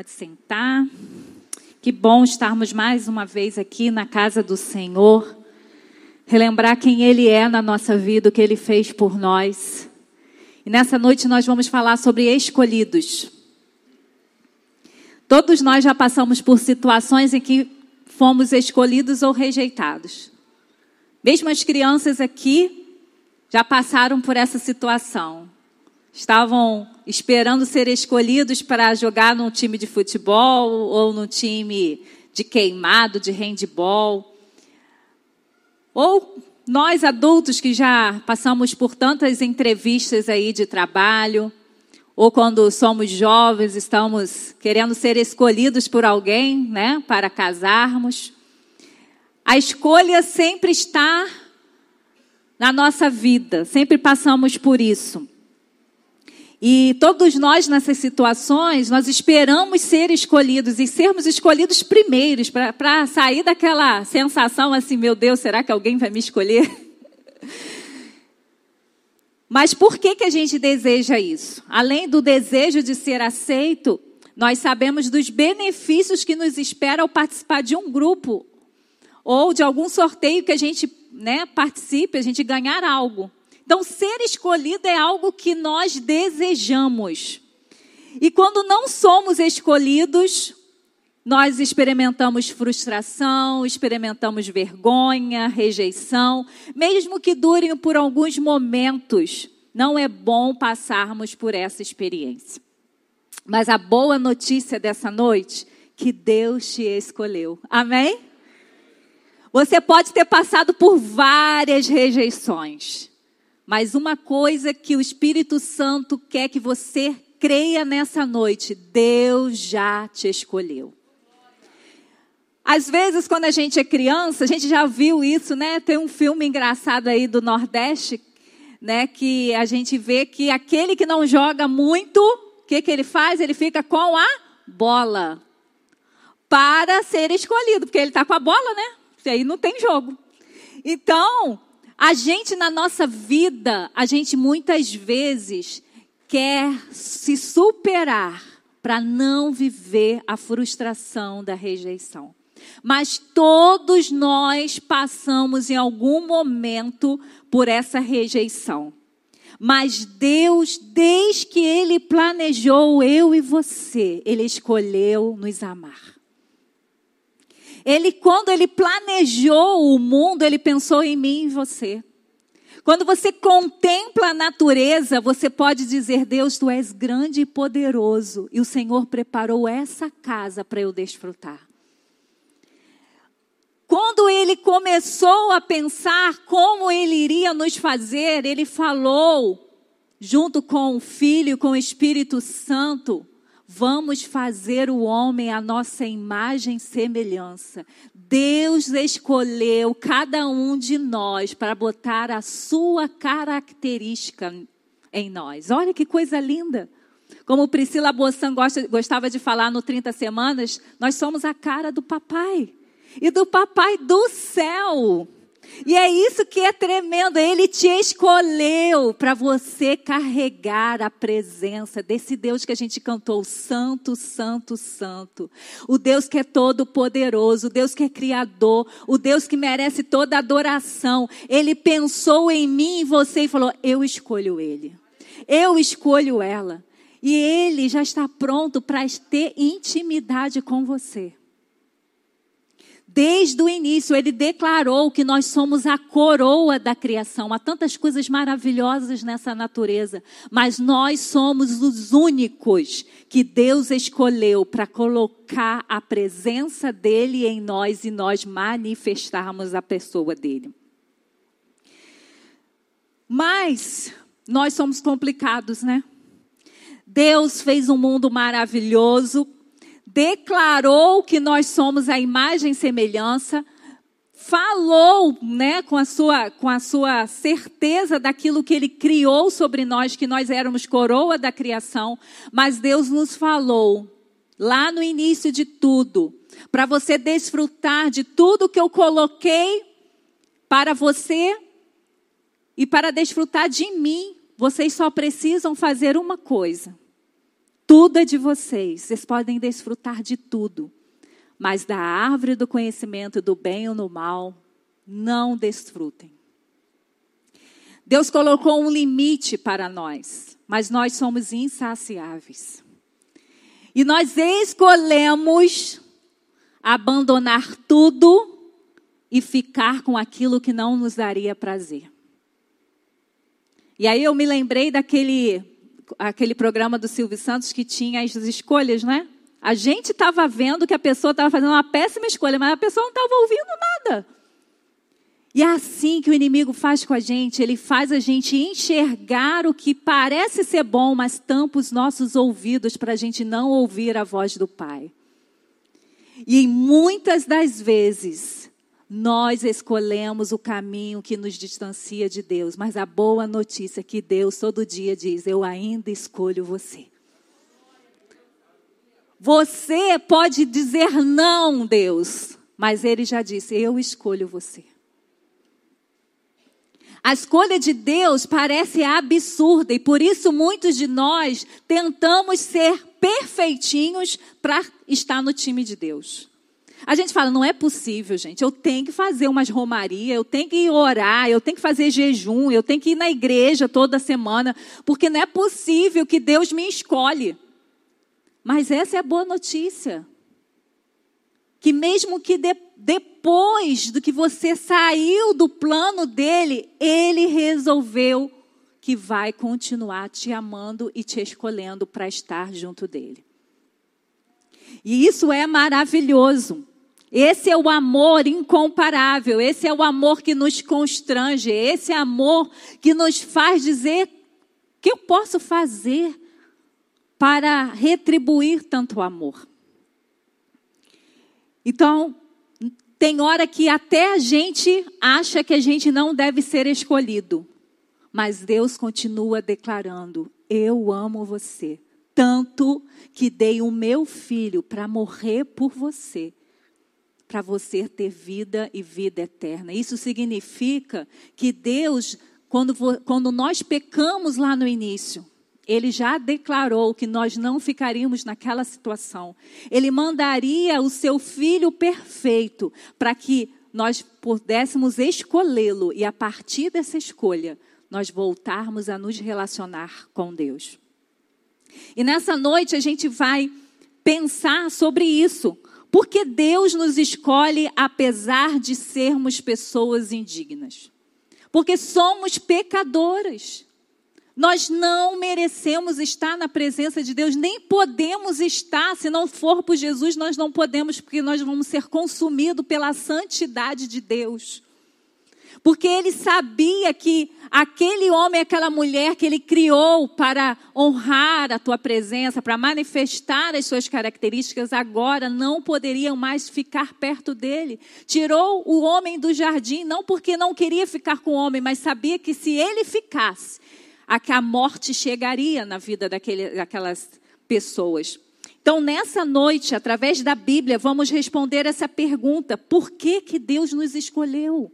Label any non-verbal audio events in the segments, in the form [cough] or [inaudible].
Pode sentar. Que bom estarmos mais uma vez aqui na casa do Senhor. Relembrar quem Ele é na nossa vida, o que Ele fez por nós. E nessa noite nós vamos falar sobre escolhidos. Todos nós já passamos por situações em que fomos escolhidos ou rejeitados. Mesmo as crianças aqui já passaram por essa situação. Estavam esperando ser escolhidos para jogar num time de futebol ou num time de queimado, de handball. Ou nós adultos que já passamos por tantas entrevistas aí de trabalho, ou quando somos jovens, estamos querendo ser escolhidos por alguém, né, para casarmos. A escolha sempre está na nossa vida, sempre passamos por isso. E todos nós nessas situações, nós esperamos ser escolhidos e sermos escolhidos primeiros para sair daquela sensação assim, meu Deus, será que alguém vai me escolher? [laughs] Mas por que, que a gente deseja isso? Além do desejo de ser aceito, nós sabemos dos benefícios que nos espera ao participar de um grupo ou de algum sorteio que a gente né, participe, a gente ganhar algo. Então, ser escolhido é algo que nós desejamos. E quando não somos escolhidos, nós experimentamos frustração, experimentamos vergonha, rejeição, mesmo que durem por alguns momentos. Não é bom passarmos por essa experiência. Mas a boa notícia dessa noite, que Deus te escolheu. Amém? Você pode ter passado por várias rejeições. Mas uma coisa que o Espírito Santo quer que você creia nessa noite: Deus já te escolheu. Às vezes, quando a gente é criança, a gente já viu isso, né? Tem um filme engraçado aí do Nordeste, né? Que a gente vê que aquele que não joga muito, o que, que ele faz? Ele fica com a bola para ser escolhido, porque ele está com a bola, né? E aí não tem jogo. Então, a gente na nossa vida, a gente muitas vezes quer se superar para não viver a frustração da rejeição. Mas todos nós passamos em algum momento por essa rejeição. Mas Deus, desde que Ele planejou eu e você, Ele escolheu nos amar. Ele, quando ele planejou o mundo, ele pensou em mim e em você. Quando você contempla a natureza, você pode dizer: Deus, tu és grande e poderoso, e o Senhor preparou essa casa para eu desfrutar. Quando ele começou a pensar como ele iria nos fazer, ele falou, junto com o Filho, com o Espírito Santo, Vamos fazer o homem a nossa imagem e semelhança. Deus escolheu cada um de nós para botar a sua característica em nós. Olha que coisa linda. Como Priscila Bossan gostava de falar no 30 Semanas, nós somos a cara do papai. E do papai do céu. E é isso que é tremendo. Ele te escolheu para você carregar a presença desse Deus que a gente cantou, Santo, Santo, Santo. O Deus que é todo poderoso, o Deus que é criador, o Deus que merece toda adoração. Ele pensou em mim e você e falou: Eu escolho ele. Eu escolho ela. E ele já está pronto para ter intimidade com você. Desde o início, ele declarou que nós somos a coroa da criação. Há tantas coisas maravilhosas nessa natureza, mas nós somos os únicos que Deus escolheu para colocar a presença dele em nós e nós manifestarmos a pessoa dele. Mas nós somos complicados, né? Deus fez um mundo maravilhoso, declarou que nós somos a imagem e semelhança, falou, né, com a sua com a sua certeza daquilo que ele criou sobre nós, que nós éramos coroa da criação, mas Deus nos falou lá no início de tudo, para você desfrutar de tudo que eu coloquei para você e para desfrutar de mim, vocês só precisam fazer uma coisa tudo é de vocês, vocês podem desfrutar de tudo, mas da árvore do conhecimento do bem ou do mal, não desfrutem. Deus colocou um limite para nós, mas nós somos insaciáveis. E nós escolhemos abandonar tudo e ficar com aquilo que não nos daria prazer. E aí eu me lembrei daquele aquele programa do Silvio Santos que tinha as escolhas, né? A gente estava vendo que a pessoa estava fazendo uma péssima escolha, mas a pessoa não estava ouvindo nada. E é assim que o inimigo faz com a gente, ele faz a gente enxergar o que parece ser bom, mas tampa os nossos ouvidos para a gente não ouvir a voz do Pai. E muitas das vezes, nós escolhemos o caminho que nos distancia de Deus, mas a boa notícia é que Deus todo dia diz: Eu ainda escolho você. Você pode dizer não, Deus, mas Ele já disse: Eu escolho você. A escolha de Deus parece absurda e por isso muitos de nós tentamos ser perfeitinhos para estar no time de Deus. A gente fala, não é possível, gente. Eu tenho que fazer umas romarias, eu tenho que orar, eu tenho que fazer jejum, eu tenho que ir na igreja toda semana, porque não é possível que Deus me escolhe. Mas essa é a boa notícia. Que mesmo que de, depois do que você saiu do plano dele, ele resolveu que vai continuar te amando e te escolhendo para estar junto dele. E isso é maravilhoso. Esse é o amor incomparável, esse é o amor que nos constrange, esse é amor que nos faz dizer que eu posso fazer para retribuir tanto amor. Então, tem hora que até a gente acha que a gente não deve ser escolhido, mas Deus continua declarando: Eu amo você, tanto que dei o meu filho para morrer por você, para você ter vida e vida eterna. Isso significa que Deus, quando, quando nós pecamos lá no início, ele já declarou que nós não ficaríamos naquela situação. Ele mandaria o seu filho perfeito para que nós pudéssemos escolhê-lo e a partir dessa escolha nós voltarmos a nos relacionar com Deus. E nessa noite a gente vai pensar sobre isso. Porque Deus nos escolhe apesar de sermos pessoas indignas. Porque somos pecadoras. Nós não merecemos estar na presença de Deus, nem podemos estar, se não for por Jesus, nós não podemos, porque nós vamos ser consumidos pela santidade de Deus. Porque ele sabia que aquele homem, aquela mulher que ele criou para honrar a tua presença, para manifestar as suas características, agora não poderiam mais ficar perto dele. Tirou o homem do jardim, não porque não queria ficar com o homem, mas sabia que se ele ficasse, a morte chegaria na vida daquele, daquelas pessoas. Então, nessa noite, através da Bíblia, vamos responder essa pergunta: por que, que Deus nos escolheu?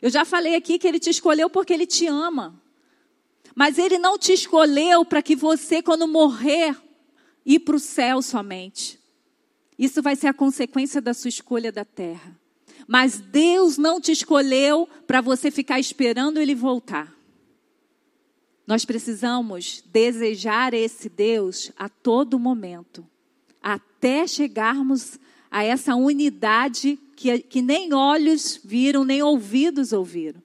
Eu já falei aqui que Ele te escolheu porque Ele te ama. Mas Ele não te escolheu para que você, quando morrer, ir para o céu somente. Isso vai ser a consequência da sua escolha da terra. Mas Deus não te escolheu para você ficar esperando Ele voltar. Nós precisamos desejar esse Deus a todo momento, até chegarmos a essa unidade que, que nem olhos viram, nem ouvidos ouviram.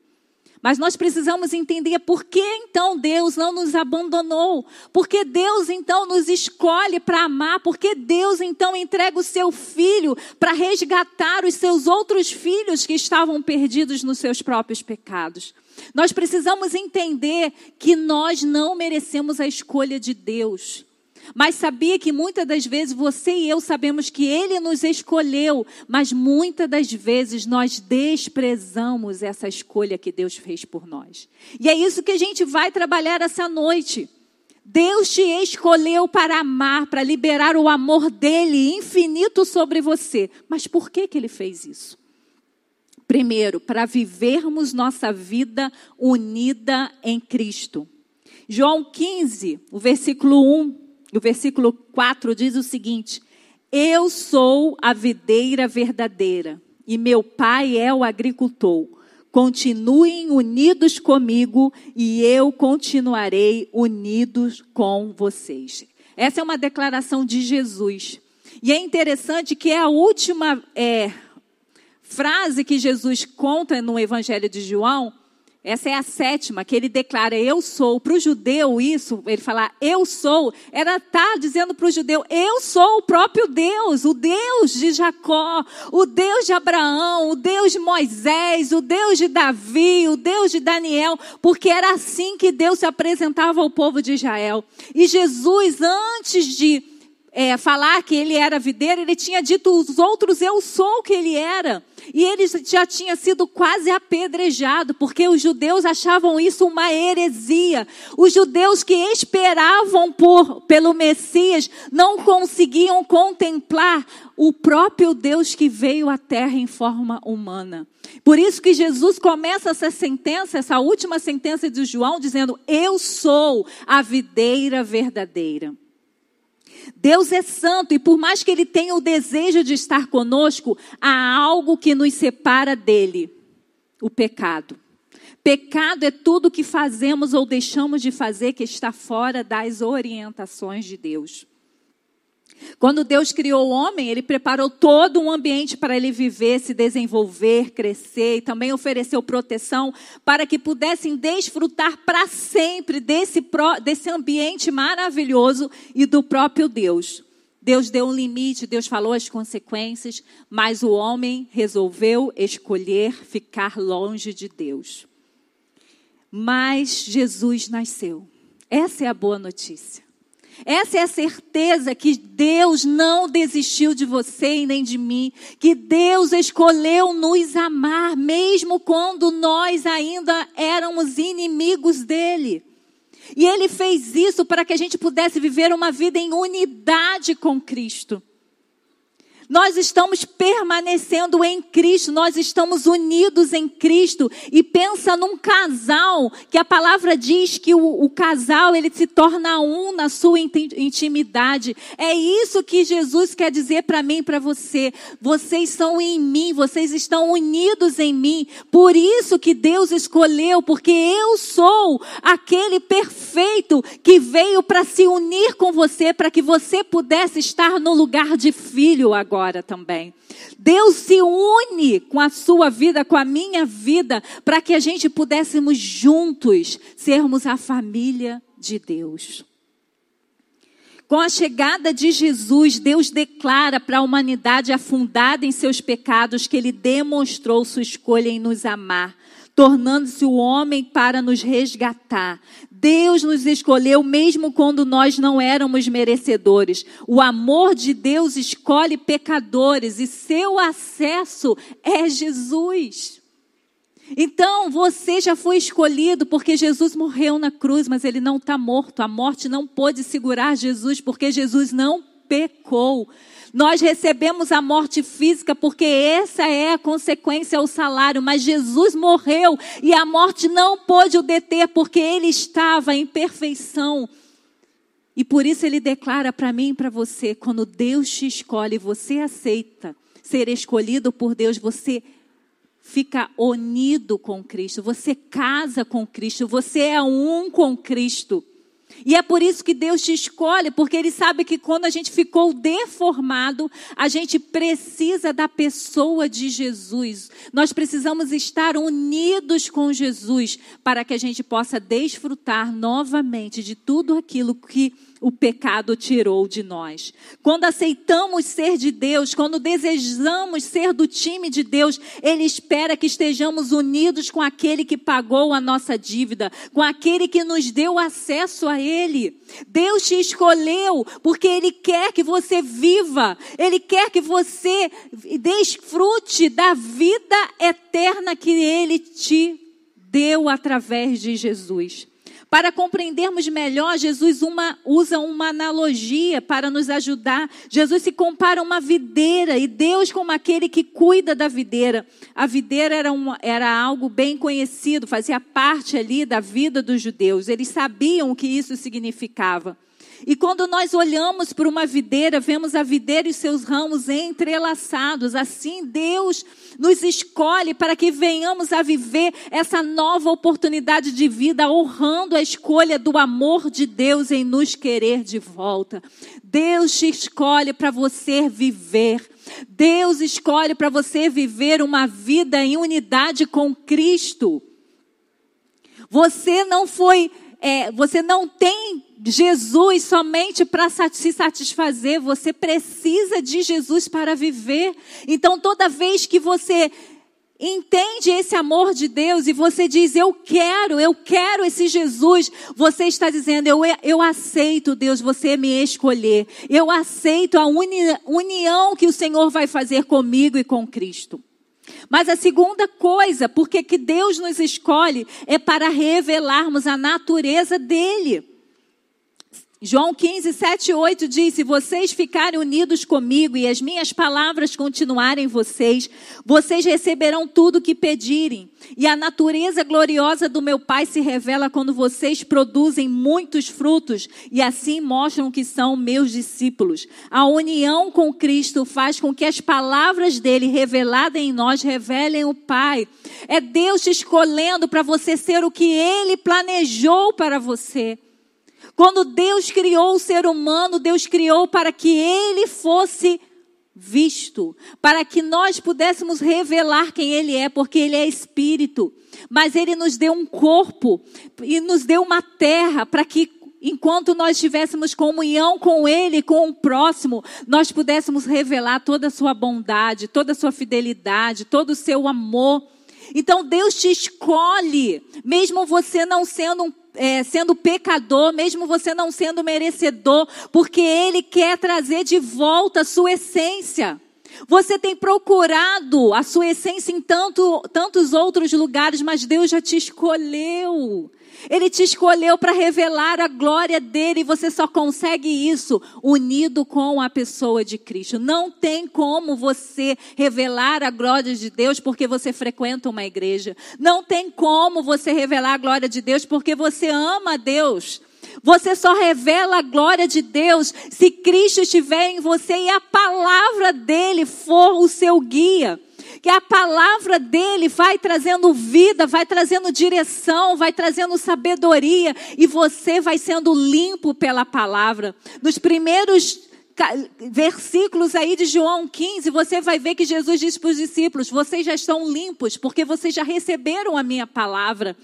Mas nós precisamos entender por que então Deus não nos abandonou, por que Deus então nos escolhe para amar, por que Deus então entrega o seu filho para resgatar os seus outros filhos que estavam perdidos nos seus próprios pecados. Nós precisamos entender que nós não merecemos a escolha de Deus. Mas sabia que muitas das vezes você e eu sabemos que Ele nos escolheu, mas muitas das vezes nós desprezamos essa escolha que Deus fez por nós. E é isso que a gente vai trabalhar essa noite. Deus te escolheu para amar, para liberar o amor dele infinito sobre você. Mas por que, que ele fez isso? Primeiro, para vivermos nossa vida unida em Cristo. João 15, o versículo 1, O versículo 4 diz o seguinte: Eu sou a videira verdadeira e meu pai é o agricultor. Continuem unidos comigo e eu continuarei unidos com vocês. Essa é uma declaração de Jesus. E é interessante que é a última é, frase que Jesus conta no Evangelho de João essa é a sétima, que ele declara, eu sou. Para o judeu, isso, ele falar, eu sou, era estar tá dizendo para o judeu, eu sou o próprio Deus, o Deus de Jacó, o Deus de Abraão, o Deus de Moisés, o Deus de Davi, o Deus de Daniel, porque era assim que Deus se apresentava ao povo de Israel. E Jesus, antes de é, falar que ele era videiro, ele tinha dito os outros, eu sou o que ele era. E ele já tinha sido quase apedrejado, porque os judeus achavam isso uma heresia. Os judeus que esperavam por, pelo Messias não conseguiam contemplar o próprio Deus que veio à terra em forma humana. Por isso que Jesus começa essa sentença, essa última sentença de João, dizendo: Eu sou a videira verdadeira. Deus é santo e por mais que Ele tenha o desejo de estar conosco, há algo que nos separa dele: o pecado. Pecado é tudo que fazemos ou deixamos de fazer que está fora das orientações de Deus. Quando Deus criou o homem, ele preparou todo um ambiente para ele viver, se desenvolver, crescer e também ofereceu proteção para que pudessem desfrutar para sempre desse, desse ambiente maravilhoso e do próprio Deus. Deus deu um limite, Deus falou as consequências, mas o homem resolveu escolher ficar longe de Deus. Mas Jesus nasceu. Essa é a boa notícia. Essa é a certeza que Deus não desistiu de você e nem de mim, que Deus escolheu nos amar, mesmo quando nós ainda éramos inimigos dele. E ele fez isso para que a gente pudesse viver uma vida em unidade com Cristo. Nós estamos permanecendo em Cristo, nós estamos unidos em Cristo. E pensa num casal, que a palavra diz que o, o casal ele se torna um na sua intimidade. É isso que Jesus quer dizer para mim e para você. Vocês são em mim, vocês estão unidos em mim. Por isso que Deus escolheu, porque eu sou aquele perfeito que veio para se unir com você, para que você pudesse estar no lugar de filho agora agora também. Deus se une com a sua vida, com a minha vida, para que a gente pudéssemos juntos sermos a família de Deus. Com a chegada de Jesus, Deus declara para a humanidade afundada em seus pecados que ele demonstrou sua escolha em nos amar, tornando-se o homem para nos resgatar. Deus nos escolheu mesmo quando nós não éramos merecedores. O amor de Deus escolhe pecadores e seu acesso é Jesus. Então você já foi escolhido porque Jesus morreu na cruz, mas ele não está morto. A morte não pôde segurar Jesus porque Jesus não pecou. Nós recebemos a morte física porque essa é a consequência, o salário. Mas Jesus morreu e a morte não pôde o deter porque ele estava em perfeição. E por isso ele declara para mim e para você: quando Deus te escolhe, você aceita ser escolhido por Deus, você fica unido com Cristo, você casa com Cristo, você é um com Cristo. E é por isso que Deus te escolhe, porque Ele sabe que quando a gente ficou deformado, a gente precisa da pessoa de Jesus. Nós precisamos estar unidos com Jesus para que a gente possa desfrutar novamente de tudo aquilo que o pecado tirou de nós. Quando aceitamos ser de Deus, quando desejamos ser do time de Deus, Ele espera que estejamos unidos com aquele que pagou a nossa dívida, com aquele que nos deu acesso a Ele. Deus te escolheu porque Ele quer que você viva, Ele quer que você desfrute da vida eterna que Ele te deu através de Jesus. Para compreendermos melhor, Jesus uma, usa uma analogia para nos ajudar. Jesus se compara a uma videira e Deus como aquele que cuida da videira. A videira era, um, era algo bem conhecido, fazia parte ali da vida dos judeus. Eles sabiam o que isso significava. E quando nós olhamos para uma videira, vemos a videira e seus ramos entrelaçados. Assim, Deus nos escolhe para que venhamos a viver essa nova oportunidade de vida, honrando a escolha do amor de Deus em nos querer de volta. Deus te escolhe para você viver. Deus escolhe para você viver uma vida em unidade com Cristo. Você não foi, é, você não tem Jesus somente para se satisfazer, você precisa de Jesus para viver. Então, toda vez que você entende esse amor de Deus e você diz, eu quero, eu quero esse Jesus, você está dizendo, eu, eu aceito, Deus, você me escolher. Eu aceito a uni, união que o Senhor vai fazer comigo e com Cristo. Mas a segunda coisa, porque que Deus nos escolhe, é para revelarmos a natureza dele. João 15, 7 e 8 diz: Se vocês ficarem unidos comigo e as minhas palavras continuarem em vocês, vocês receberão tudo o que pedirem. E a natureza gloriosa do meu Pai se revela quando vocês produzem muitos frutos e assim mostram que são meus discípulos. A união com Cristo faz com que as palavras dele reveladas em nós revelem o Pai. É Deus te escolhendo para você ser o que ele planejou para você. Quando Deus criou o ser humano, Deus criou para que ele fosse visto, para que nós pudéssemos revelar quem ele é, porque ele é espírito. Mas ele nos deu um corpo e nos deu uma terra para que enquanto nós tivéssemos comunhão com Ele, com o próximo, nós pudéssemos revelar toda a sua bondade, toda a sua fidelidade, todo o seu amor. Então Deus te escolhe, mesmo você não sendo um é, sendo pecador, mesmo você não sendo merecedor, porque Ele quer trazer de volta a sua essência. Você tem procurado a sua essência em tanto, tantos outros lugares, mas Deus já te escolheu. Ele te escolheu para revelar a glória dele e você só consegue isso unido com a pessoa de Cristo. Não tem como você revelar a glória de Deus porque você frequenta uma igreja. Não tem como você revelar a glória de Deus porque você ama a Deus. Você só revela a glória de Deus se Cristo estiver em você e a palavra dele for o seu guia que a palavra dele vai trazendo vida, vai trazendo direção, vai trazendo sabedoria e você vai sendo limpo pela palavra. Nos primeiros versículos aí de João 15, você vai ver que Jesus diz para os discípulos: vocês já estão limpos, porque vocês já receberam a minha palavra.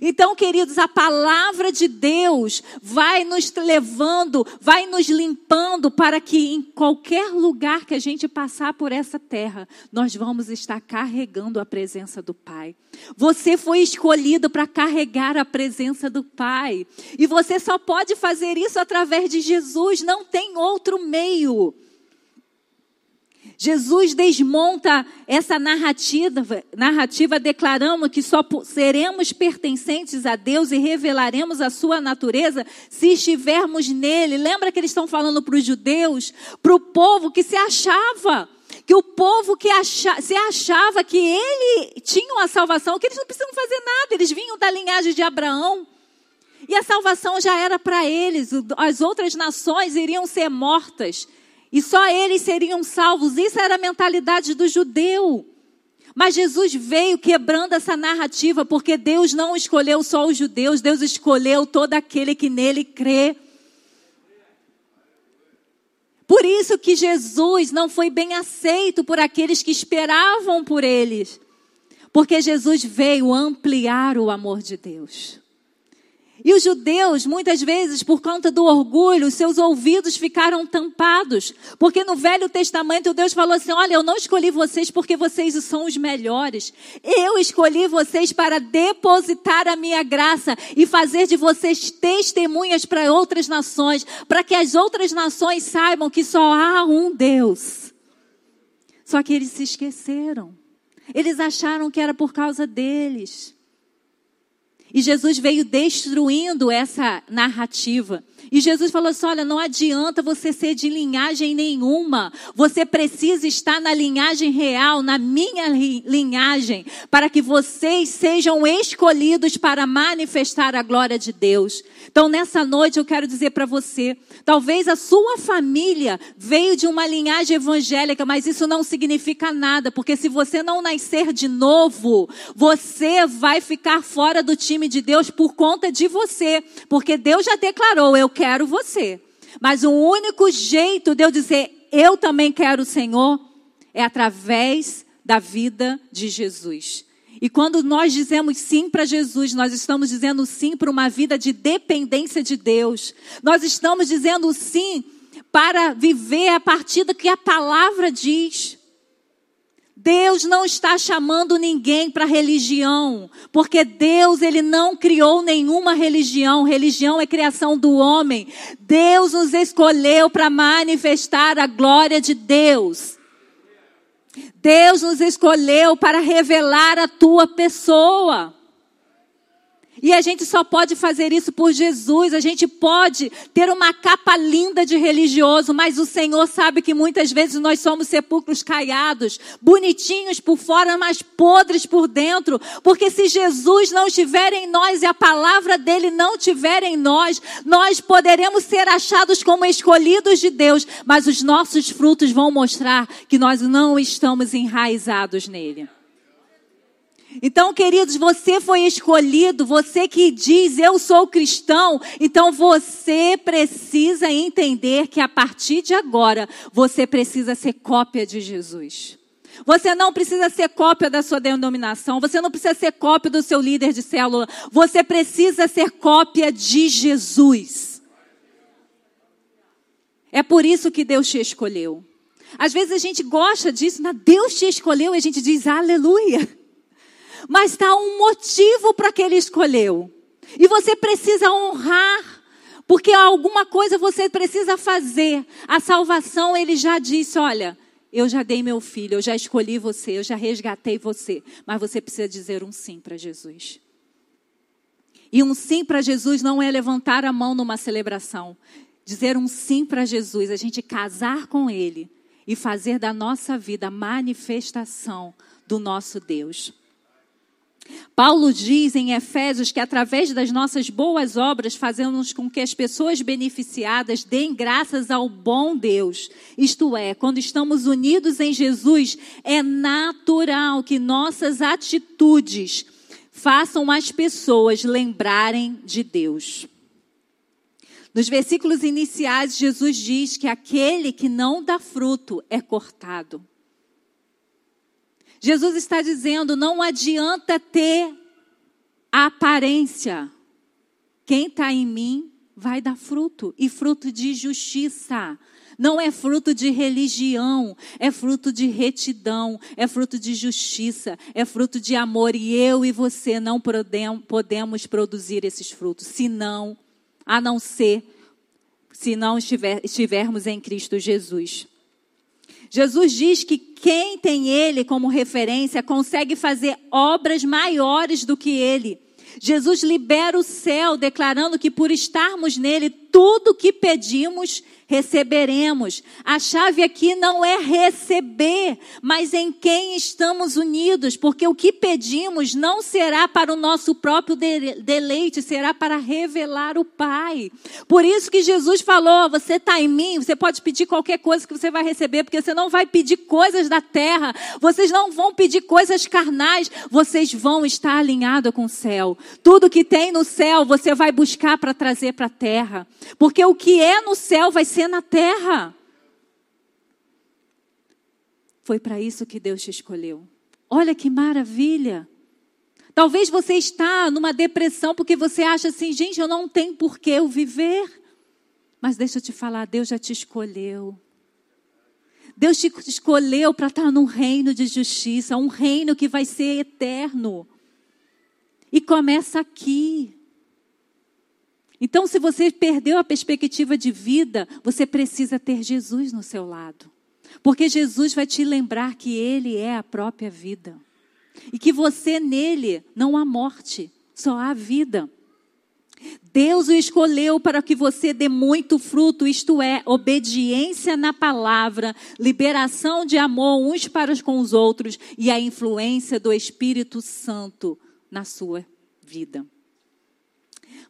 Então, queridos, a palavra de Deus vai nos levando, vai nos limpando para que em qualquer lugar que a gente passar por essa terra, nós vamos estar carregando a presença do Pai. Você foi escolhido para carregar a presença do Pai. E você só pode fazer isso através de Jesus, não tem outro meio. Jesus desmonta essa narrativa, narrativa declarando que só seremos pertencentes a Deus e revelaremos a sua natureza se estivermos nele. Lembra que eles estão falando para os judeus, para o povo que se achava, que o povo que acha, se achava que ele tinha uma salvação, que eles não precisam fazer nada, eles vinham da linhagem de Abraão. E a salvação já era para eles, as outras nações iriam ser mortas. E só eles seriam salvos. Isso era a mentalidade do judeu. Mas Jesus veio quebrando essa narrativa, porque Deus não escolheu só os judeus, Deus escolheu todo aquele que nele crê. Por isso que Jesus não foi bem aceito por aqueles que esperavam por eles. Porque Jesus veio ampliar o amor de Deus. E os judeus, muitas vezes, por conta do orgulho, seus ouvidos ficaram tampados. Porque no Velho Testamento Deus falou assim: Olha, eu não escolhi vocês porque vocês são os melhores. Eu escolhi vocês para depositar a minha graça e fazer de vocês testemunhas para outras nações, para que as outras nações saibam que só há um Deus. Só que eles se esqueceram. Eles acharam que era por causa deles. E Jesus veio destruindo essa narrativa. E Jesus falou assim: olha, não adianta você ser de linhagem nenhuma. Você precisa estar na linhagem real, na minha linhagem, para que vocês sejam escolhidos para manifestar a glória de Deus. Então, nessa noite, eu quero dizer para você: talvez a sua família veio de uma linhagem evangélica, mas isso não significa nada, porque se você não nascer de novo, você vai ficar fora do time de Deus por conta de você, porque Deus já declarou: eu quero você. Mas o único jeito de eu dizer eu também quero o Senhor é através da vida de Jesus. E quando nós dizemos sim para Jesus, nós estamos dizendo sim para uma vida de dependência de Deus. Nós estamos dizendo sim para viver a partir do que a palavra diz. Deus não está chamando ninguém para religião, porque Deus ele não criou nenhuma religião. Religião é criação do homem. Deus nos escolheu para manifestar a glória de Deus. Deus nos escolheu para revelar a tua pessoa. E a gente só pode fazer isso por Jesus. A gente pode ter uma capa linda de religioso, mas o Senhor sabe que muitas vezes nós somos sepulcros caiados, bonitinhos por fora, mas podres por dentro. Porque se Jesus não estiver em nós e a palavra dele não estiver em nós, nós poderemos ser achados como escolhidos de Deus, mas os nossos frutos vão mostrar que nós não estamos enraizados nele. Então, queridos, você foi escolhido, você que diz eu sou cristão, então você precisa entender que a partir de agora você precisa ser cópia de Jesus. Você não precisa ser cópia da sua denominação, você não precisa ser cópia do seu líder de célula, você precisa ser cópia de Jesus. É por isso que Deus te escolheu. Às vezes a gente gosta disso, mas Deus te escolheu e a gente diz aleluia mas está um motivo para que ele escolheu. E você precisa honrar, porque alguma coisa você precisa fazer. A salvação, ele já disse: olha, eu já dei meu filho, eu já escolhi você, eu já resgatei você, mas você precisa dizer um sim para Jesus. E um sim para Jesus não é levantar a mão numa celebração. Dizer um sim para Jesus, a gente casar com Ele e fazer da nossa vida manifestação do nosso Deus. Paulo diz em Efésios que através das nossas boas obras fazemos com que as pessoas beneficiadas deem graças ao bom Deus. Isto é, quando estamos unidos em Jesus, é natural que nossas atitudes façam as pessoas lembrarem de Deus. Nos versículos iniciais, Jesus diz que aquele que não dá fruto é cortado. Jesus está dizendo: não adianta ter a aparência. Quem está em mim vai dar fruto, e fruto de justiça. Não é fruto de religião, é fruto de retidão, é fruto de justiça, é fruto de amor. E eu e você não podemos produzir esses frutos, senão, a não ser, se não estiver, estivermos em Cristo Jesus. Jesus diz que quem tem Ele como referência consegue fazer obras maiores do que Ele. Jesus libera o céu, declarando que por estarmos nele, tudo que pedimos receberemos. A chave aqui não é receber, mas em quem estamos unidos, porque o que pedimos não será para o nosso próprio deleite, será para revelar o Pai. Por isso que Jesus falou: você está em mim, você pode pedir qualquer coisa que você vai receber, porque você não vai pedir coisas da terra, vocês não vão pedir coisas carnais, vocês vão estar alinhados com o céu. Tudo que tem no céu, você vai buscar para trazer para a terra, porque o que é no céu vai ser na terra. Foi para isso que Deus te escolheu. Olha que maravilha. Talvez você está numa depressão porque você acha assim, gente, eu não tenho por que eu viver. Mas deixa eu te falar, Deus já te escolheu. Deus te escolheu para estar num reino de justiça, um reino que vai ser eterno. E começa aqui. Então, se você perdeu a perspectiva de vida, você precisa ter Jesus no seu lado. Porque Jesus vai te lembrar que Ele é a própria vida. E que você nele não há morte, só há vida. Deus o escolheu para que você dê muito fruto, isto é, obediência na palavra, liberação de amor uns para com os outros e a influência do Espírito Santo na sua vida.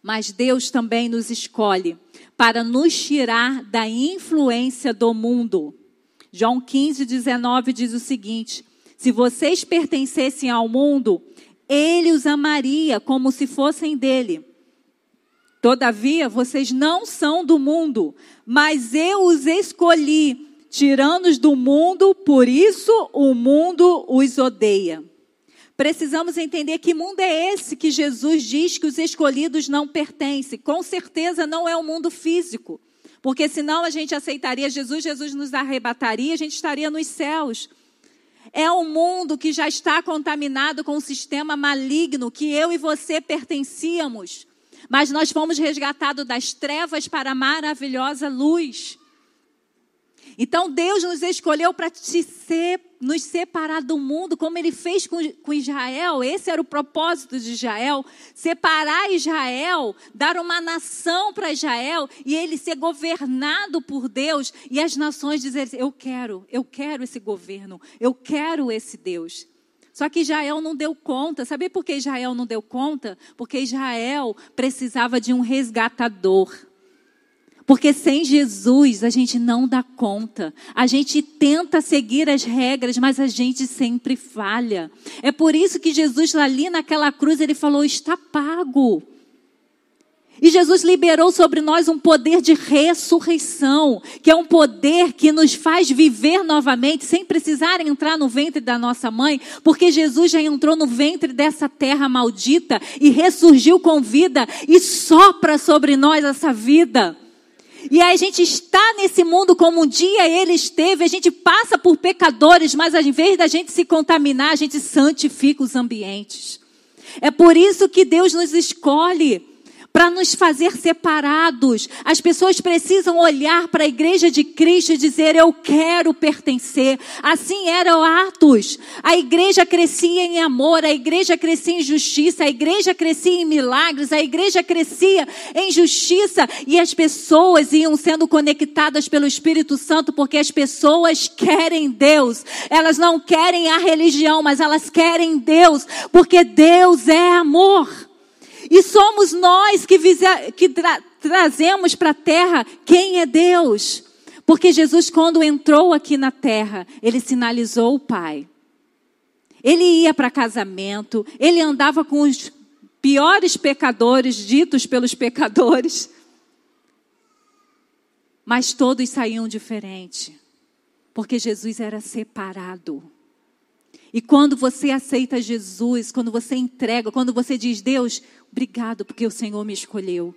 Mas Deus também nos escolhe para nos tirar da influência do mundo. João 15, 19 diz o seguinte: Se vocês pertencessem ao mundo, ele os amaria como se fossem dele. Todavia, vocês não são do mundo, mas eu os escolhi, tirando-os do mundo, por isso o mundo os odeia. Precisamos entender que mundo é esse que Jesus diz que os escolhidos não pertencem. Com certeza não é o mundo físico, porque senão a gente aceitaria Jesus, Jesus nos arrebataria, a gente estaria nos céus. É um mundo que já está contaminado com um sistema maligno que eu e você pertencíamos mas nós fomos resgatados das trevas para a maravilhosa luz. Então Deus nos escolheu para nos separar do mundo, como Ele fez com, com Israel. Esse era o propósito de Israel: separar Israel, dar uma nação para Israel e ele ser governado por Deus e as nações dizerem: Eu quero, eu quero esse governo, eu quero esse Deus. Só que Israel não deu conta. Sabe por que Israel não deu conta? Porque Israel precisava de um resgatador. Porque sem Jesus a gente não dá conta. A gente tenta seguir as regras, mas a gente sempre falha. É por isso que Jesus ali naquela cruz ele falou: está pago. E Jesus liberou sobre nós um poder de ressurreição, que é um poder que nos faz viver novamente, sem precisar entrar no ventre da nossa mãe, porque Jesus já entrou no ventre dessa terra maldita e ressurgiu com vida e sopra sobre nós essa vida. E a gente está nesse mundo como um dia ele esteve, a gente passa por pecadores, mas em vez da gente se contaminar, a gente santifica os ambientes. É por isso que Deus nos escolhe para nos fazer separados. As pessoas precisam olhar para a igreja de Cristo e dizer: Eu quero pertencer. Assim era o Atos. A igreja crescia em amor, a igreja crescia em justiça, a igreja crescia em milagres, a igreja crescia em justiça e as pessoas iam sendo conectadas pelo Espírito Santo porque as pessoas querem Deus. Elas não querem a religião, mas elas querem Deus, porque Deus é amor. E somos nós que, que tra trazemos para a terra quem é Deus. Porque Jesus, quando entrou aqui na terra, ele sinalizou o Pai. Ele ia para casamento, ele andava com os piores pecadores, ditos pelos pecadores. Mas todos saíam diferente, porque Jesus era separado. E quando você aceita Jesus, quando você entrega, quando você diz, Deus, obrigado porque o Senhor me escolheu.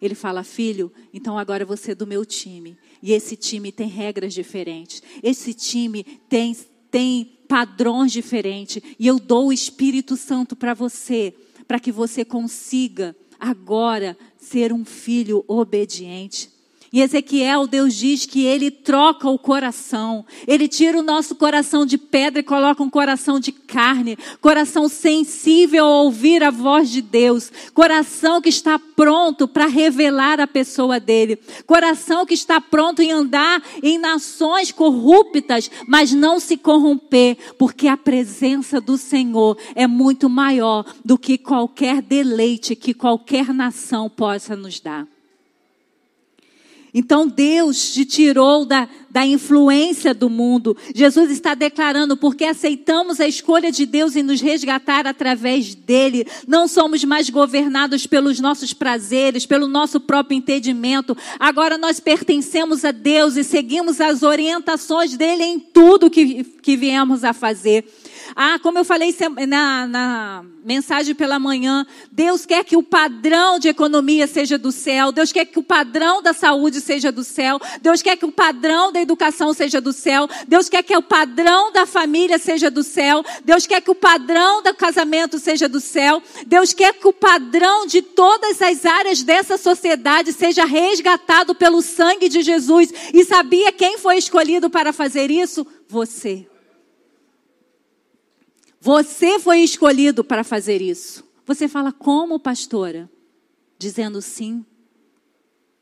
Ele fala, filho, então agora você é do meu time. E esse time tem regras diferentes. Esse time tem, tem padrões diferentes. E eu dou o Espírito Santo para você, para que você consiga agora ser um filho obediente. E Ezequiel, Deus diz que ele troca o coração. Ele tira o nosso coração de pedra e coloca um coração de carne. Coração sensível a ouvir a voz de Deus. Coração que está pronto para revelar a pessoa dele. Coração que está pronto em andar em nações corruptas, mas não se corromper, porque a presença do Senhor é muito maior do que qualquer deleite que qualquer nação possa nos dar. Então Deus te tirou da, da influência do mundo. Jesus está declarando, porque aceitamos a escolha de Deus em nos resgatar através dele. Não somos mais governados pelos nossos prazeres, pelo nosso próprio entendimento. Agora nós pertencemos a Deus e seguimos as orientações dele em tudo que, que viemos a fazer. Ah, como eu falei na, na mensagem pela manhã, Deus quer que o padrão de economia seja do céu, Deus quer que o padrão da saúde seja do céu, Deus quer que o padrão da educação seja do céu, Deus quer que o padrão da família seja do céu, Deus quer que o padrão do casamento seja do céu, Deus quer que o padrão de todas as áreas dessa sociedade seja resgatado pelo sangue de Jesus. E sabia quem foi escolhido para fazer isso? Você. Você foi escolhido para fazer isso. Você fala, como pastora? dizendo sim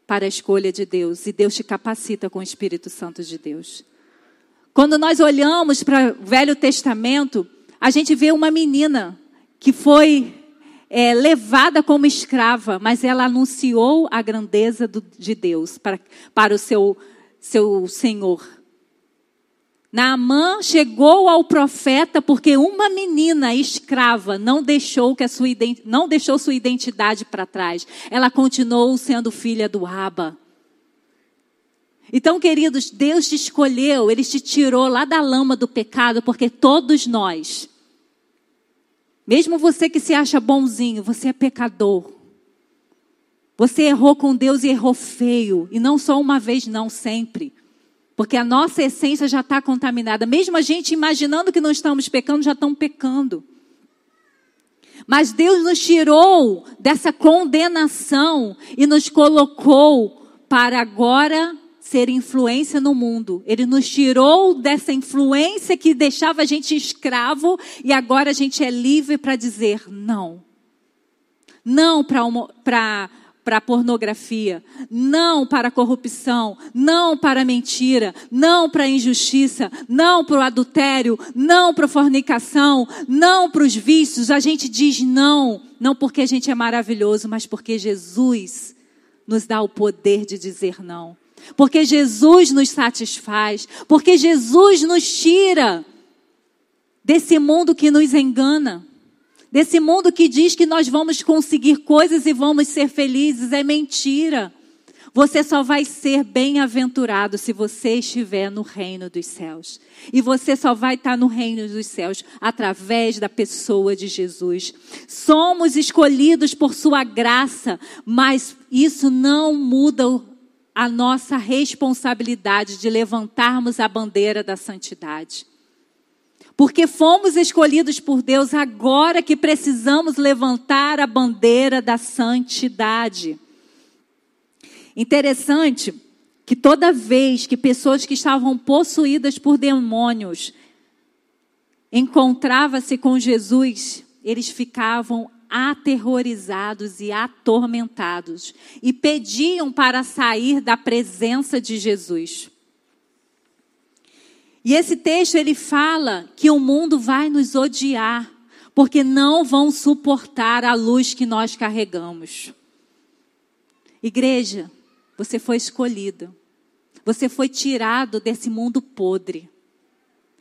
para a escolha de Deus. E Deus te capacita com o Espírito Santo de Deus. Quando nós olhamos para o Velho Testamento, a gente vê uma menina que foi é, levada como escrava, mas ela anunciou a grandeza do, de Deus para, para o seu, seu senhor. Naamã chegou ao profeta porque uma menina escrava não deixou que a sua não deixou sua identidade para trás. Ela continuou sendo filha do Aba. Então, queridos, Deus te escolheu, ele te tirou lá da lama do pecado, porque todos nós, mesmo você que se acha bonzinho, você é pecador. Você errou com Deus e errou feio, e não só uma vez, não, sempre. Porque a nossa essência já está contaminada. Mesmo a gente imaginando que não estamos pecando, já estamos pecando. Mas Deus nos tirou dessa condenação e nos colocou para agora ser influência no mundo. Ele nos tirou dessa influência que deixava a gente escravo e agora a gente é livre para dizer não. Não para para a pornografia, não para a corrupção, não para a mentira, não para a injustiça, não para o adultério, não para a fornicação, não para os vícios. A gente diz não, não porque a gente é maravilhoso, mas porque Jesus nos dá o poder de dizer não. Porque Jesus nos satisfaz, porque Jesus nos tira desse mundo que nos engana. Desse mundo que diz que nós vamos conseguir coisas e vamos ser felizes, é mentira. Você só vai ser bem-aventurado se você estiver no reino dos céus. E você só vai estar no reino dos céus através da pessoa de Jesus. Somos escolhidos por Sua graça, mas isso não muda a nossa responsabilidade de levantarmos a bandeira da santidade. Porque fomos escolhidos por Deus agora que precisamos levantar a bandeira da santidade. Interessante que toda vez que pessoas que estavam possuídas por demônios encontrava-se com Jesus, eles ficavam aterrorizados e atormentados e pediam para sair da presença de Jesus. E esse texto ele fala que o mundo vai nos odiar, porque não vão suportar a luz que nós carregamos. Igreja, você foi escolhida. Você foi tirado desse mundo podre.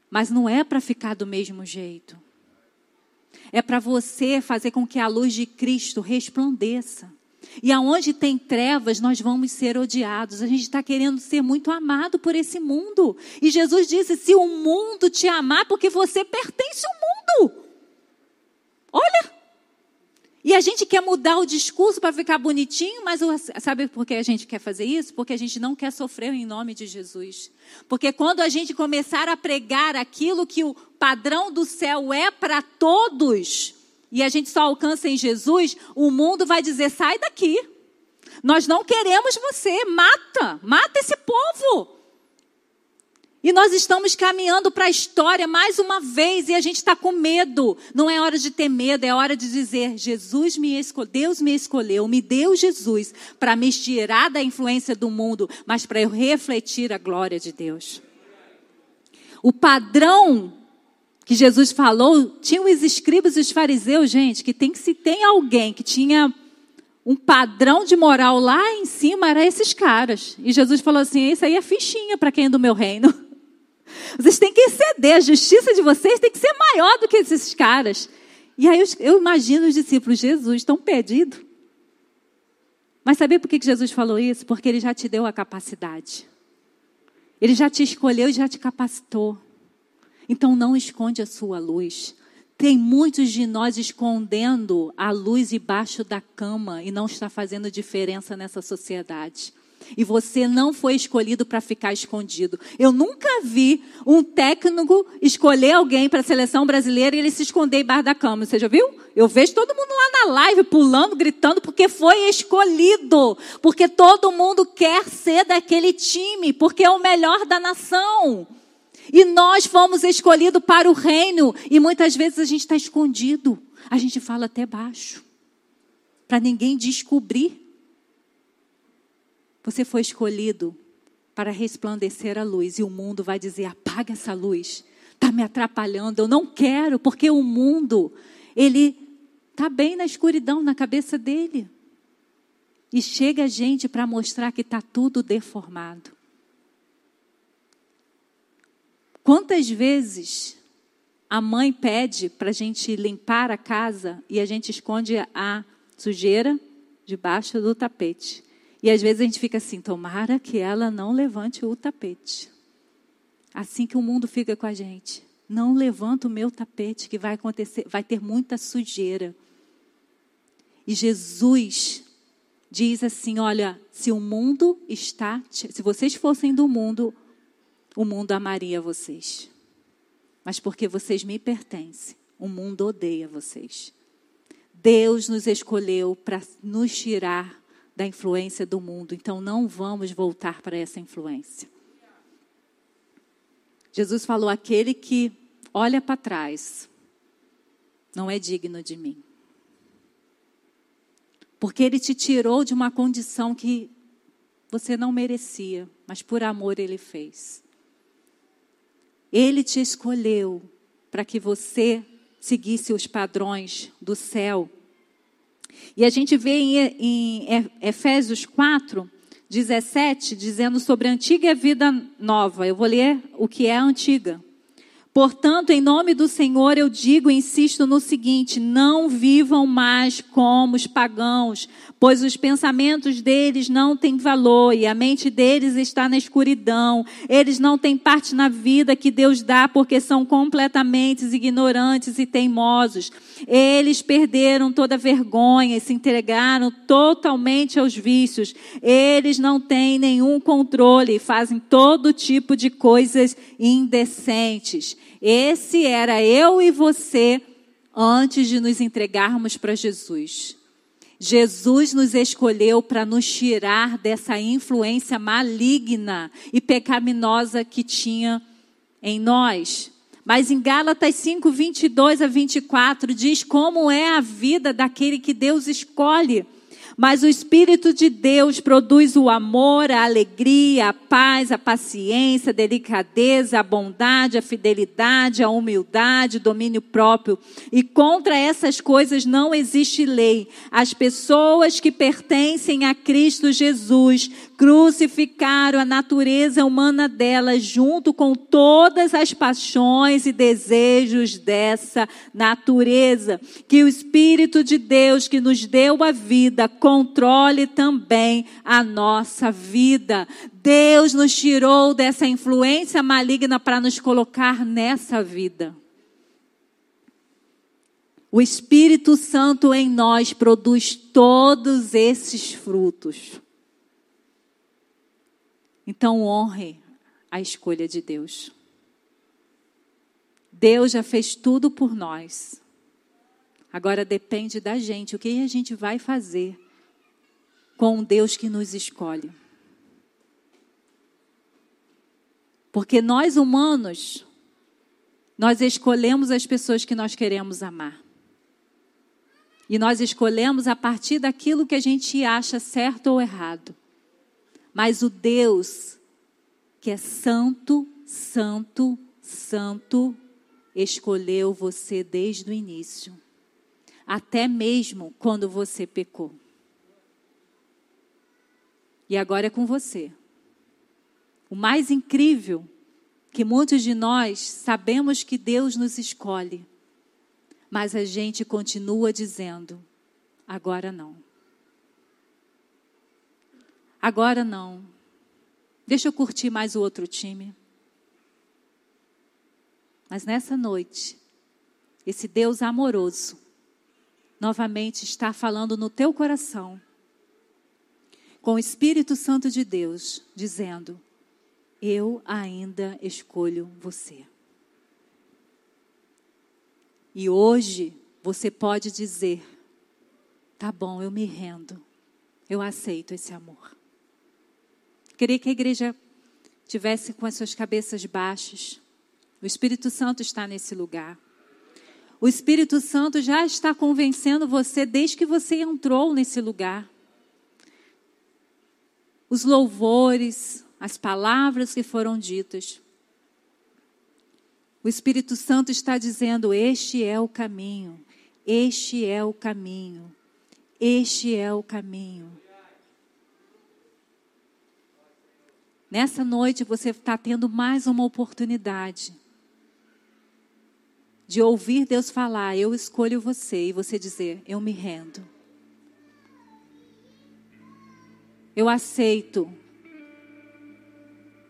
Mas não é para ficar do mesmo jeito. É para você fazer com que a luz de Cristo resplandeça. E aonde tem trevas, nós vamos ser odiados. A gente está querendo ser muito amado por esse mundo. E Jesus disse: se o mundo te amar, porque você pertence ao mundo. Olha. E a gente quer mudar o discurso para ficar bonitinho, mas sabe por que a gente quer fazer isso? Porque a gente não quer sofrer em nome de Jesus. Porque quando a gente começar a pregar aquilo que o padrão do céu é para todos, e a gente só alcança em Jesus, o mundo vai dizer: sai daqui. Nós não queremos você, mata, mata esse povo. E nós estamos caminhando para a história mais uma vez e a gente está com medo. Não é hora de ter medo, é hora de dizer: Jesus me escolheu, Deus me escolheu, me deu Jesus para me tirar da influência do mundo, mas para eu refletir a glória de Deus. O padrão que Jesus falou, tinham os escribas e os fariseus, gente, que tem que se tem alguém que tinha um padrão de moral lá em cima, eram esses caras. E Jesus falou assim: Isso aí é fichinha para quem é do meu reino. [laughs] Vocês têm que exceder, a justiça de vocês tem que ser maior do que esses caras. E aí eu, eu imagino os discípulos, Jesus, tão perdido. Mas sabe por que Jesus falou isso? Porque ele já te deu a capacidade. Ele já te escolheu e já te capacitou. Então não esconde a sua luz. Tem muitos de nós escondendo a luz debaixo da cama e não está fazendo diferença nessa sociedade. E você não foi escolhido para ficar escondido. Eu nunca vi um técnico escolher alguém para a seleção brasileira e ele se esconder embaixo da cama. Você já viu? Eu vejo todo mundo lá na live pulando, gritando, porque foi escolhido. Porque todo mundo quer ser daquele time, porque é o melhor da nação. E nós fomos escolhidos para o reino. E muitas vezes a gente está escondido. A gente fala até baixo. para ninguém descobrir. Você foi escolhido para resplandecer a luz e o mundo vai dizer: apaga essa luz, está me atrapalhando, eu não quero, porque o mundo, ele está bem na escuridão na cabeça dele. E chega gente para mostrar que está tudo deformado. Quantas vezes a mãe pede para a gente limpar a casa e a gente esconde a sujeira debaixo do tapete? E às vezes a gente fica assim: tomara que ela não levante o tapete. Assim que o mundo fica com a gente. Não levanta o meu tapete, que vai acontecer, vai ter muita sujeira. E Jesus diz assim: olha, se o mundo está, se vocês fossem do mundo, o mundo amaria vocês. Mas porque vocês me pertencem, o mundo odeia vocês. Deus nos escolheu para nos tirar da influência do mundo, então não vamos voltar para essa influência. Jesus falou: aquele que olha para trás não é digno de mim. Porque ele te tirou de uma condição que você não merecia, mas por amor ele fez. Ele te escolheu para que você seguisse os padrões do céu. E a gente vê em, Efésios 4, 17, dizendo sobre a antiga e a vida nova. Eu vou ler o que é a antiga. Portanto, em nome do Senhor, eu digo e insisto no seguinte: não vivam mais como os pagãos, pois os pensamentos deles não têm valor e a mente deles está na escuridão. Eles não têm parte na vida que Deus dá porque são completamente ignorantes e teimosos. Eles perderam toda vergonha e se entregaram totalmente aos vícios. Eles não têm nenhum controle e fazem todo tipo de coisas indecentes. Esse era eu e você antes de nos entregarmos para Jesus. Jesus nos escolheu para nos tirar dessa influência maligna e pecaminosa que tinha em nós. Mas em Gálatas 5, 22 a 24, diz como é a vida daquele que Deus escolhe. Mas o Espírito de Deus produz o amor, a alegria, a paz, a paciência, a delicadeza, a bondade, a fidelidade, a humildade, domínio próprio. E contra essas coisas não existe lei. As pessoas que pertencem a Cristo Jesus crucificaram a natureza humana delas junto com todas as paixões e desejos dessa natureza. Que o Espírito de Deus que nos deu a vida controle também a nossa vida. Deus nos tirou dessa influência maligna para nos colocar nessa vida. O Espírito Santo em nós produz todos esses frutos. Então honre a escolha de Deus. Deus já fez tudo por nós. Agora depende da gente, o que a gente vai fazer com o Deus que nos escolhe. Porque nós humanos, nós escolhemos as pessoas que nós queremos amar. E nós escolhemos a partir daquilo que a gente acha certo ou errado. Mas o Deus que é santo, santo, santo, escolheu você desde o início, até mesmo quando você pecou. E agora é com você. O mais incrível que muitos de nós sabemos que Deus nos escolhe, mas a gente continua dizendo: agora não. Agora não. Deixa eu curtir mais o outro time. Mas nessa noite, esse Deus amoroso novamente está falando no teu coração com o Espírito Santo de Deus, dizendo: Eu ainda escolho você. E hoje você pode dizer: Tá bom, eu me rendo, eu aceito esse amor. Queria que a igreja tivesse com as suas cabeças baixas. O Espírito Santo está nesse lugar. O Espírito Santo já está convencendo você desde que você entrou nesse lugar. Os louvores, as palavras que foram ditas. O Espírito Santo está dizendo: Este é o caminho, este é o caminho, este é o caminho. Nessa noite você está tendo mais uma oportunidade de ouvir Deus falar, eu escolho você, e você dizer, eu me rendo. Eu aceito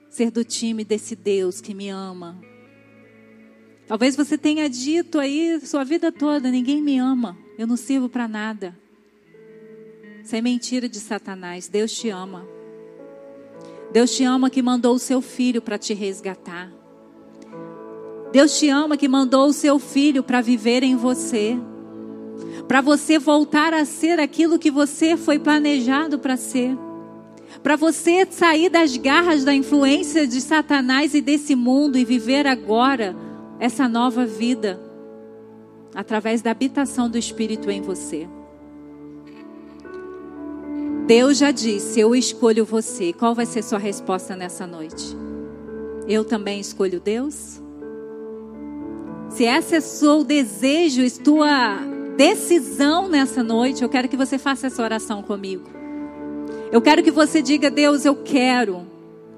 ser do time desse Deus que me ama. Talvez você tenha dito aí sua vida toda: ninguém me ama, eu não sirvo para nada. Isso é mentira de Satanás. Deus te ama. Deus te ama que mandou o seu filho para te resgatar. Deus te ama que mandou o seu filho para viver em você. Para você voltar a ser aquilo que você foi planejado para ser. Para você sair das garras da influência de Satanás e desse mundo e viver agora essa nova vida através da habitação do Espírito em você. Deus já disse: Eu escolho você. Qual vai ser sua resposta nessa noite? Eu também escolho Deus? Se esse é seu desejo, tua decisão nessa noite, eu quero que você faça essa oração comigo. Eu quero que você diga: Deus, eu quero.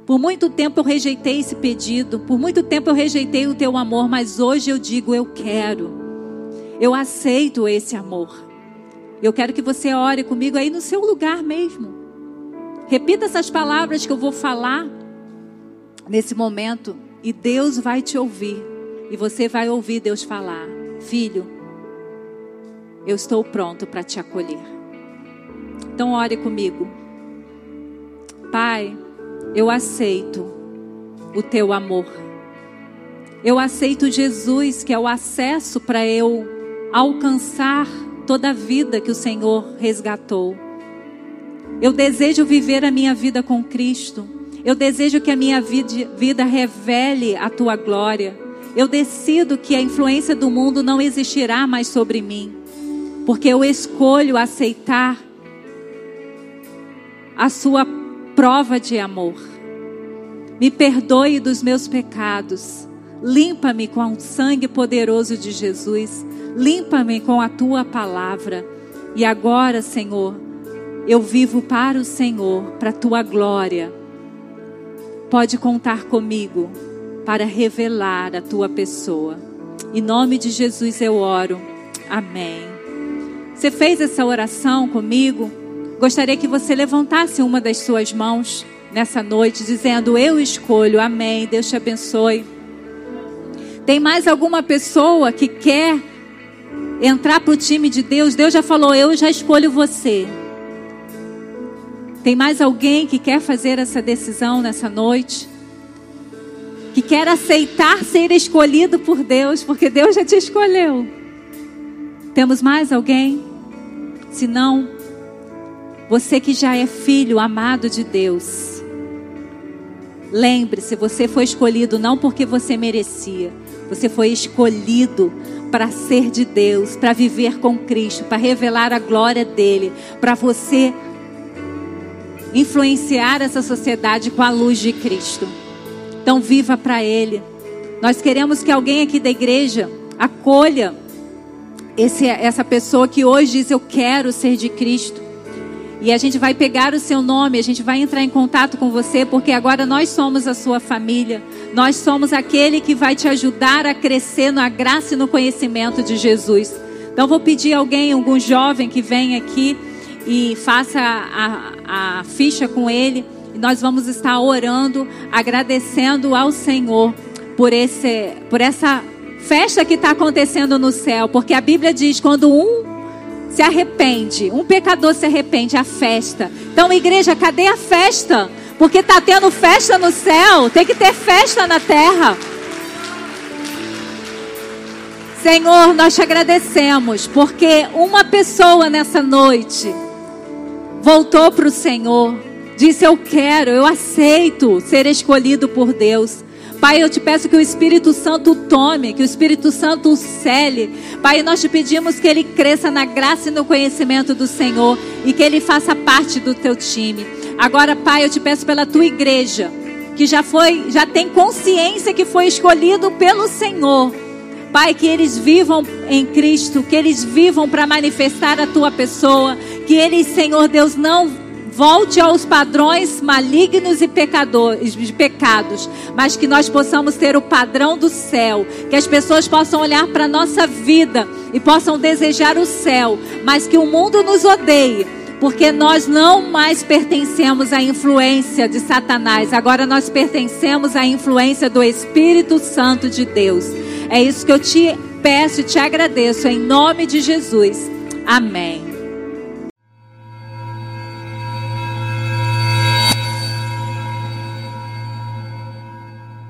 Por muito tempo eu rejeitei esse pedido, por muito tempo eu rejeitei o teu amor, mas hoje eu digo: eu quero. Eu aceito esse amor. Eu quero que você ore comigo aí no seu lugar mesmo. Repita essas palavras que eu vou falar nesse momento e Deus vai te ouvir. E você vai ouvir Deus falar: Filho, eu estou pronto para te acolher. Então, ore comigo. Pai, eu aceito o teu amor. Eu aceito Jesus, que é o acesso para eu alcançar toda a vida que o Senhor resgatou. Eu desejo viver a minha vida com Cristo. Eu desejo que a minha vida revele a tua glória. Eu decido que a influência do mundo não existirá mais sobre mim, porque eu escolho aceitar a sua prova de amor. Me perdoe dos meus pecados. Limpa-me com o sangue poderoso de Jesus. Limpa-me com a tua palavra. E agora, Senhor, eu vivo para o Senhor, para a tua glória. Pode contar comigo para revelar a tua pessoa. Em nome de Jesus eu oro. Amém. Você fez essa oração comigo? Gostaria que você levantasse uma das suas mãos nessa noite, dizendo: Eu escolho. Amém. Deus te abençoe. Tem mais alguma pessoa que quer entrar para o time de Deus? Deus já falou: Eu já escolho você. Tem mais alguém que quer fazer essa decisão nessa noite? que quer aceitar ser escolhido por Deus, porque Deus já te escolheu. Temos mais alguém? Se não, você que já é filho amado de Deus, lembre-se, você foi escolhido não porque você merecia, você foi escolhido para ser de Deus, para viver com Cristo, para revelar a glória dele, para você influenciar essa sociedade com a luz de Cristo. Então viva para Ele. Nós queremos que alguém aqui da igreja acolha esse, essa pessoa que hoje diz eu quero ser de Cristo. E a gente vai pegar o seu nome, a gente vai entrar em contato com você, porque agora nós somos a sua família. Nós somos aquele que vai te ajudar a crescer na graça e no conhecimento de Jesus. Então vou pedir alguém, algum jovem que venha aqui e faça a, a ficha com ele. E nós vamos estar orando, agradecendo ao Senhor por, esse, por essa festa que está acontecendo no céu. Porque a Bíblia diz: quando um se arrepende, um pecador se arrepende, a festa. Então, igreja, cadê a festa? Porque está tendo festa no céu, tem que ter festa na terra. Senhor, nós te agradecemos, porque uma pessoa nessa noite voltou para o Senhor Disse: Eu quero, eu aceito ser escolhido por Deus. Pai, eu te peço que o Espírito Santo tome, que o Espírito Santo o cele. Pai, nós te pedimos que ele cresça na graça e no conhecimento do Senhor e que ele faça parte do teu time. Agora, Pai, eu te peço pela tua igreja, que já foi, já tem consciência que foi escolhido pelo Senhor. Pai, que eles vivam em Cristo, que eles vivam para manifestar a tua pessoa, que eles, Senhor Deus, não volte aos padrões malignos e pecadores, pecados, mas que nós possamos ter o padrão do céu, que as pessoas possam olhar para a nossa vida e possam desejar o céu, mas que o mundo nos odeie, porque nós não mais pertencemos à influência de Satanás, agora nós pertencemos à influência do Espírito Santo de Deus. É isso que eu te peço e te agradeço em nome de Jesus. Amém.